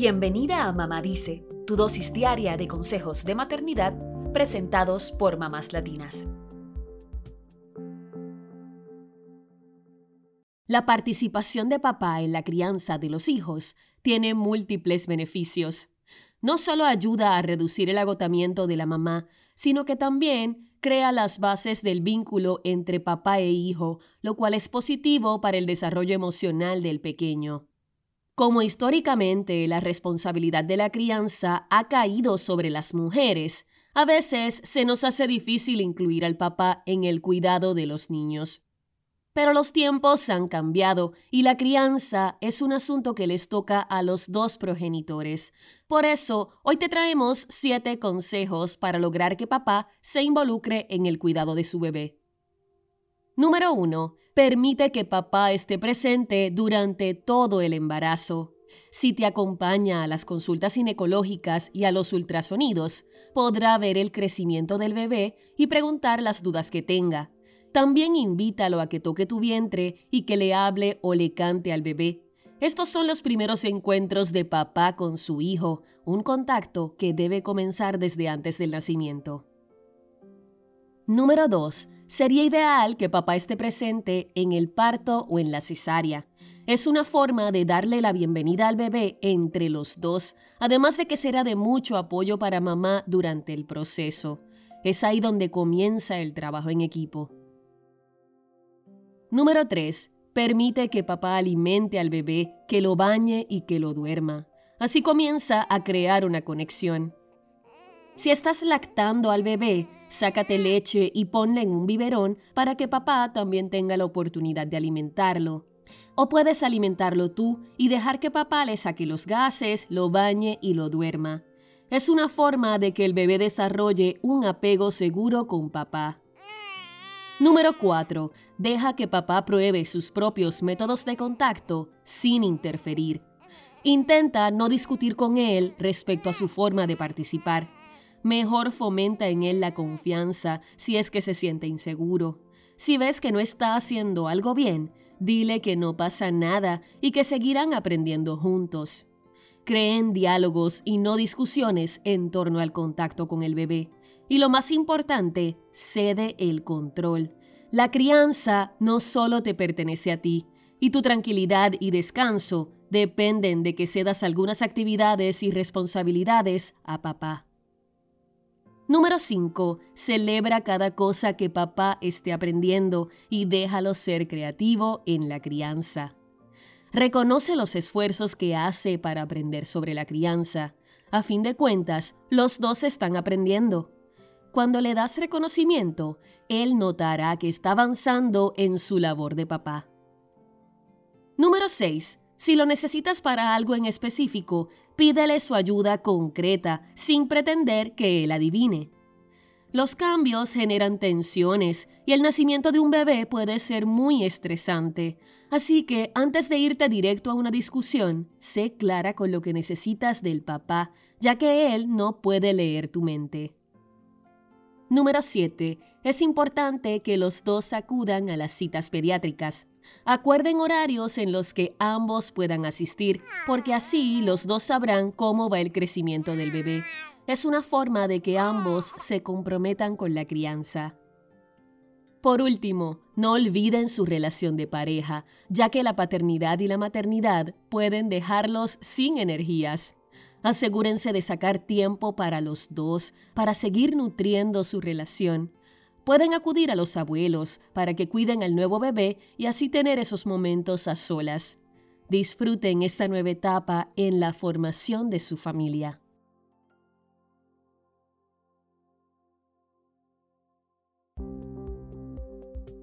Bienvenida a Mamá Dice, tu dosis diaria de consejos de maternidad presentados por mamás latinas. La participación de papá en la crianza de los hijos tiene múltiples beneficios. No solo ayuda a reducir el agotamiento de la mamá, sino que también crea las bases del vínculo entre papá e hijo, lo cual es positivo para el desarrollo emocional del pequeño. Como históricamente la responsabilidad de la crianza ha caído sobre las mujeres, a veces se nos hace difícil incluir al papá en el cuidado de los niños. Pero los tiempos han cambiado y la crianza es un asunto que les toca a los dos progenitores. Por eso, hoy te traemos siete consejos para lograr que papá se involucre en el cuidado de su bebé. Número 1. Permite que papá esté presente durante todo el embarazo. Si te acompaña a las consultas ginecológicas y a los ultrasonidos, podrá ver el crecimiento del bebé y preguntar las dudas que tenga. También invítalo a que toque tu vientre y que le hable o le cante al bebé. Estos son los primeros encuentros de papá con su hijo, un contacto que debe comenzar desde antes del nacimiento. Número 2 Sería ideal que papá esté presente en el parto o en la cesárea. Es una forma de darle la bienvenida al bebé entre los dos, además de que será de mucho apoyo para mamá durante el proceso. Es ahí donde comienza el trabajo en equipo. Número 3. Permite que papá alimente al bebé, que lo bañe y que lo duerma. Así comienza a crear una conexión. Si estás lactando al bebé, sácate leche y ponle en un biberón para que papá también tenga la oportunidad de alimentarlo. O puedes alimentarlo tú y dejar que papá le saque los gases, lo bañe y lo duerma. Es una forma de que el bebé desarrolle un apego seguro con papá. Número 4. Deja que papá pruebe sus propios métodos de contacto sin interferir. Intenta no discutir con él respecto a su forma de participar mejor fomenta en él la confianza si es que se siente inseguro. Si ves que no está haciendo algo bien, dile que no pasa nada y que seguirán aprendiendo juntos. Creen diálogos y no discusiones en torno al contacto con el bebé. Y lo más importante, cede el control. La crianza no solo te pertenece a ti, y tu tranquilidad y descanso dependen de que cedas algunas actividades y responsabilidades a papá. Número 5. Celebra cada cosa que papá esté aprendiendo y déjalo ser creativo en la crianza. Reconoce los esfuerzos que hace para aprender sobre la crianza. A fin de cuentas, los dos están aprendiendo. Cuando le das reconocimiento, él notará que está avanzando en su labor de papá. Número 6. Si lo necesitas para algo en específico, pídele su ayuda concreta, sin pretender que él adivine. Los cambios generan tensiones y el nacimiento de un bebé puede ser muy estresante, así que antes de irte directo a una discusión, sé clara con lo que necesitas del papá, ya que él no puede leer tu mente. Número 7. Es importante que los dos acudan a las citas pediátricas. Acuerden horarios en los que ambos puedan asistir, porque así los dos sabrán cómo va el crecimiento del bebé. Es una forma de que ambos se comprometan con la crianza. Por último, no olviden su relación de pareja, ya que la paternidad y la maternidad pueden dejarlos sin energías. Asegúrense de sacar tiempo para los dos, para seguir nutriendo su relación. Pueden acudir a los abuelos para que cuiden al nuevo bebé y así tener esos momentos a solas. Disfruten esta nueva etapa en la formación de su familia.